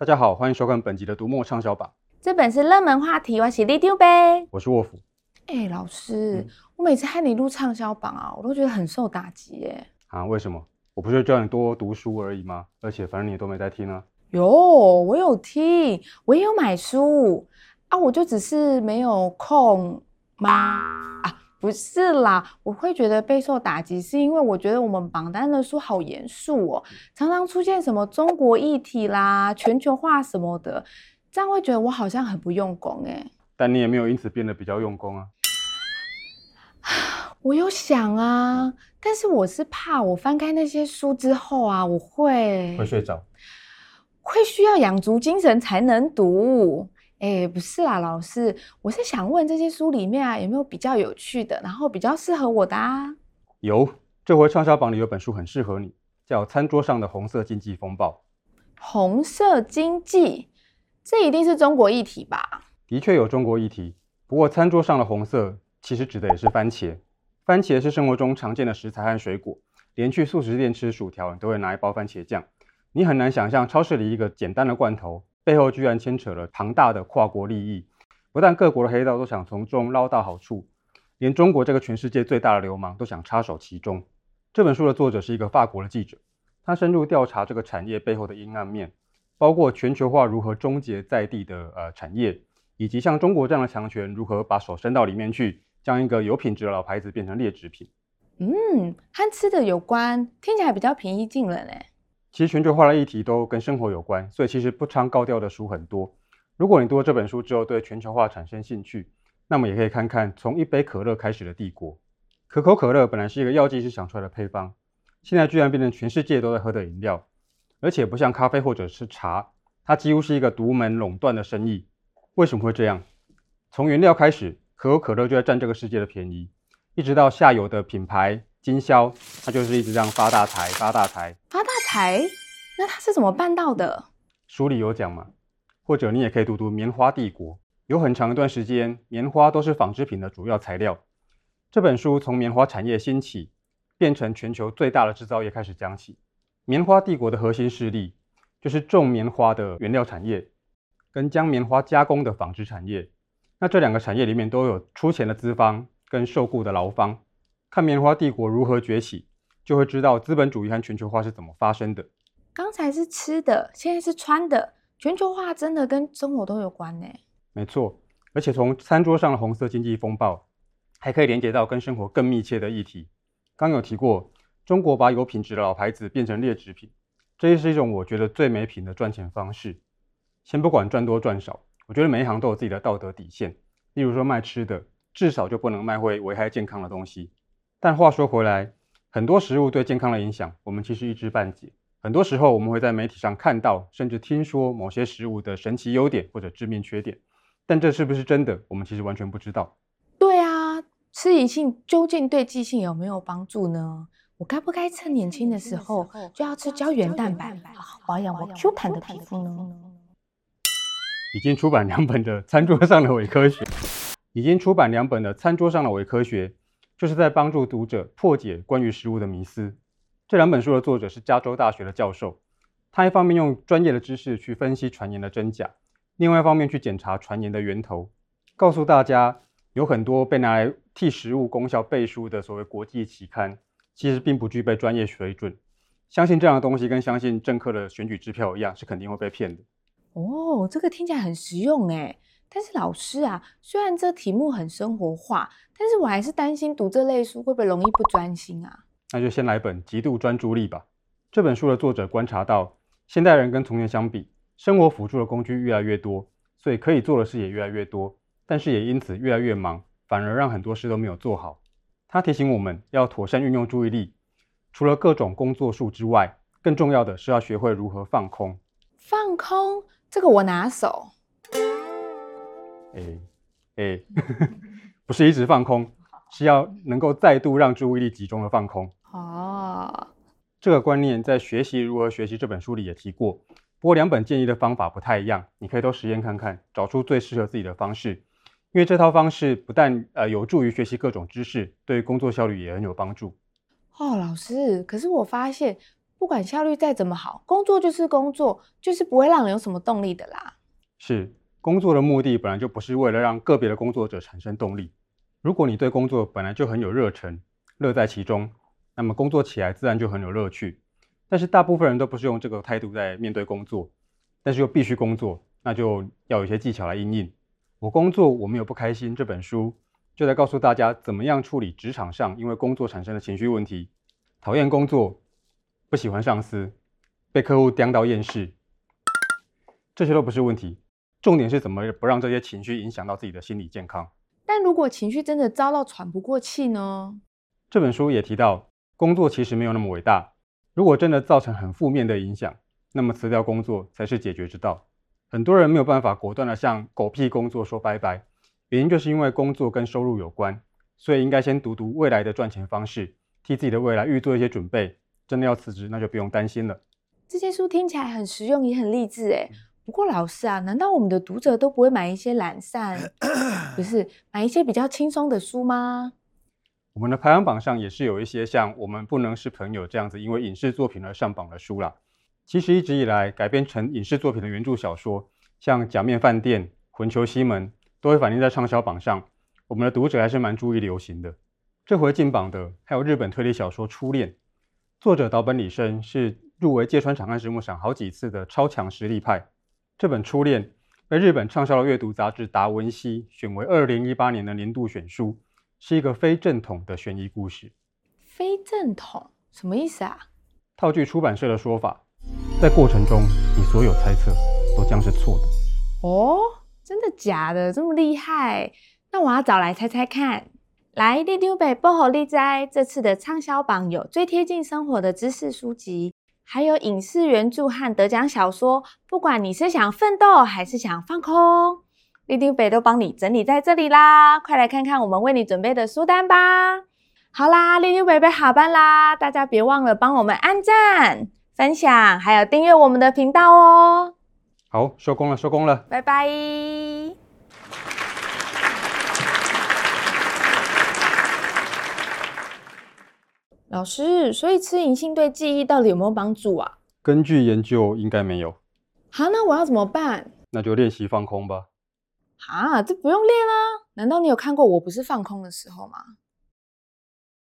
大家好，欢迎收看本集的读墨畅销榜。这本是热门话题，我是里长伯，我是沃夫。哎，老师，嗯、我每次看你录畅销榜啊，我都觉得很受打击耶。啊？为什么？我不是叫你多读书而已吗？而且反正你都没在听啊。有，我有听，我也有买书啊，我就只是没有空吗？啊，不是啦，我会觉得备受打击，是因为我觉得我们榜单的书好严肃哦，常常出现什么中国议题啦、全球化什么的，这样会觉得我好像很不用功哎。但你也没有因此变得比较用功啊。我有想啊，但是我是怕我翻开那些书之后啊，我会会睡着，会需要养足精神才能读。哎，不是啦，老师，我是想问这些书里面啊，有没有比较有趣的，然后比较适合我的啊？有，这回畅销榜里有本书很适合你，叫《餐桌上的红色经济风暴》。红色经济，这一定是中国议题吧？的确有中国议题，不过餐桌上的红色其实指的也是番茄。番茄是生活中常见的食材和水果，连去素食店吃薯条，你都会拿一包番茄酱。你很难想象超市里一个简单的罐头背后居然牵扯了庞大的跨国利益。不但各国的黑道都想从中捞到好处，连中国这个全世界最大的流氓都想插手其中。这本书的作者是一个法国的记者，他深入调查这个产业背后的阴暗面，包括全球化如何终结在地的呃产业，以及像中国这样的强权如何把手伸到里面去。将一个有品质的老牌子变成劣质品，嗯，和吃的有关，听起来比较平易近人嘞。其实全球化的议题都跟生活有关，所以其实不昌高调的书很多。如果你读了这本书之后对全球化产生兴趣，那么也可以看看从一杯可乐开始的帝国。可口可乐本来是一个药剂师想出来的配方，现在居然变成全世界都在喝的饮料，而且不像咖啡或者是茶，它几乎是一个独门垄断的生意。为什么会这样？从原料开始。可口可乐就在占这个世界的便宜，一直到下游的品牌经销，它就是一直这样发大财、发大财、发大财。那他是怎么办到的？书里有讲嘛？或者你也可以读读《棉花帝国》，有很长一段时间，棉花都是纺织品的主要材料。这本书从棉花产业兴起，变成全球最大的制造业开始讲起。棉花帝国的核心势力就是种棉花的原料产业，跟将棉花加工的纺织产业。那这两个产业里面都有出钱的资方跟受雇的劳方，看棉花帝国如何崛起，就会知道资本主义和全球化是怎么发生的。刚才是吃的，现在是穿的，全球化真的跟生活都有关呢。没错，而且从餐桌上的红色经济风暴，还可以连接到跟生活更密切的议题。刚有提过，中国把有品质的老牌子变成劣质品，这也是一种我觉得最没品的赚钱方式。先不管赚多赚少。我觉得每一行都有自己的道德底线，例如说卖吃的，至少就不能卖会危害健康的东西。但话说回来，很多食物对健康的影响，我们其实一知半解。很多时候，我们会在媒体上看到，甚至听说某些食物的神奇优点或者致命缺点，但这是不是真的，我们其实完全不知道。对啊，吃银杏究竟对记性有没有帮助呢？我该不该趁年轻的时候就要吃胶原蛋白，好好保养我 Q 弹的皮肤呢？已经出版两本的《餐桌上的伪科学》，已经出版两本的《餐桌上的伪科学》，就是在帮助读者破解关于食物的迷思。这两本书的作者是加州大学的教授，他一方面用专业的知识去分析传言的真假，另外一方面去检查传言的源头，告诉大家有很多被拿来替食物功效背书的所谓国际期刊，其实并不具备专业水准。相信这样的东西，跟相信政客的选举支票一样，是肯定会被骗的。哦，这个听起来很实用诶。但是老师啊，虽然这题目很生活化，但是我还是担心读这类书会不会容易不专心啊？那就先来本《极度专注力》吧。这本书的作者观察到，现代人跟从前相比，生活辅助的工具越来越多，所以可以做的事也越来越多，但是也因此越来越忙，反而让很多事都没有做好。他提醒我们要妥善运用注意力，除了各种工作术之外，更重要的是要学会如何放空。放空。这个我拿手。哎哎，不是一直放空，是要能够再度让注意力集中的放空。哦，这个观念在《学习如何学习》这本书里也提过。不过两本建议的方法不太一样，你可以都实验看看，找出最适合自己的方式。因为这套方式不但呃有助于学习各种知识，对工作效率也很有帮助。哦，老师，可是我发现。不管效率再怎么好，工作就是工作，就是不会让人有什么动力的啦。是，工作的目的本来就不是为了让个别的工作者产生动力。如果你对工作本来就很有热忱，乐在其中，那么工作起来自然就很有乐趣。但是大部分人都不是用这个态度在面对工作，但是又必须工作，那就要有些技巧来应应。我工作我没有不开心这本书就在告诉大家怎么样处理职场上因为工作产生的情绪问题，讨厌工作。不喜欢上司，被客户刁到厌世，这些都不是问题。重点是怎么不让这些情绪影响到自己的心理健康。但如果情绪真的糟到喘不过气呢？这本书也提到，工作其实没有那么伟大。如果真的造成很负面的影响，那么辞掉工作才是解决之道。很多人没有办法果断地向狗屁工作说拜拜，原因就是因为工作跟收入有关，所以应该先读读未来的赚钱方式，替自己的未来预做一些准备。真的要辞职，那就不用担心了。这些书听起来很实用，也很励志诶。不过老师啊，难道我们的读者都不会买一些懒散，不是买一些比较轻松的书吗？我们的排行榜上也是有一些像《我们不能是朋友》这样子，因为影视作品而上榜的书啦。其实一直以来改编成影视作品的原著小说，像《假面饭店》《魂球西门》，都会反映在畅销榜上。我们的读者还是蛮注意流行的。这回进榜的还有日本推理小说《初恋》。作者岛本理生是入围芥川长安直木赏好几次的超强实力派。这本《初恋》被日本畅销的阅读杂志达文西选为二零一八年的年度选书，是一个非正统的悬疑故事。非正统什么意思啊？套句出版社的说法，在过程中你所有猜测都将是错的。哦，真的假的？这么厉害？那我要找来猜猜看。来，里长伯报虎你知，这次的畅销榜有最贴近生活的知识书籍，还有影视原著和得奖小说。不管你是想奋斗还是想放空，里长伯都帮你整理在这里啦！快来看看我们为你准备的书单吧。好啦，里长伯伯下班啦，大家别忘了帮我们按赞、分享，还有订阅我们的频道哦。好，收工了，收工了，拜拜。老师，所以吃银杏对记忆到底有没有帮助啊？根据研究，应该没有。好，那我要怎么办？那就练习放空吧。啊，这不用练啊？难道你有看过我不是放空的时候吗？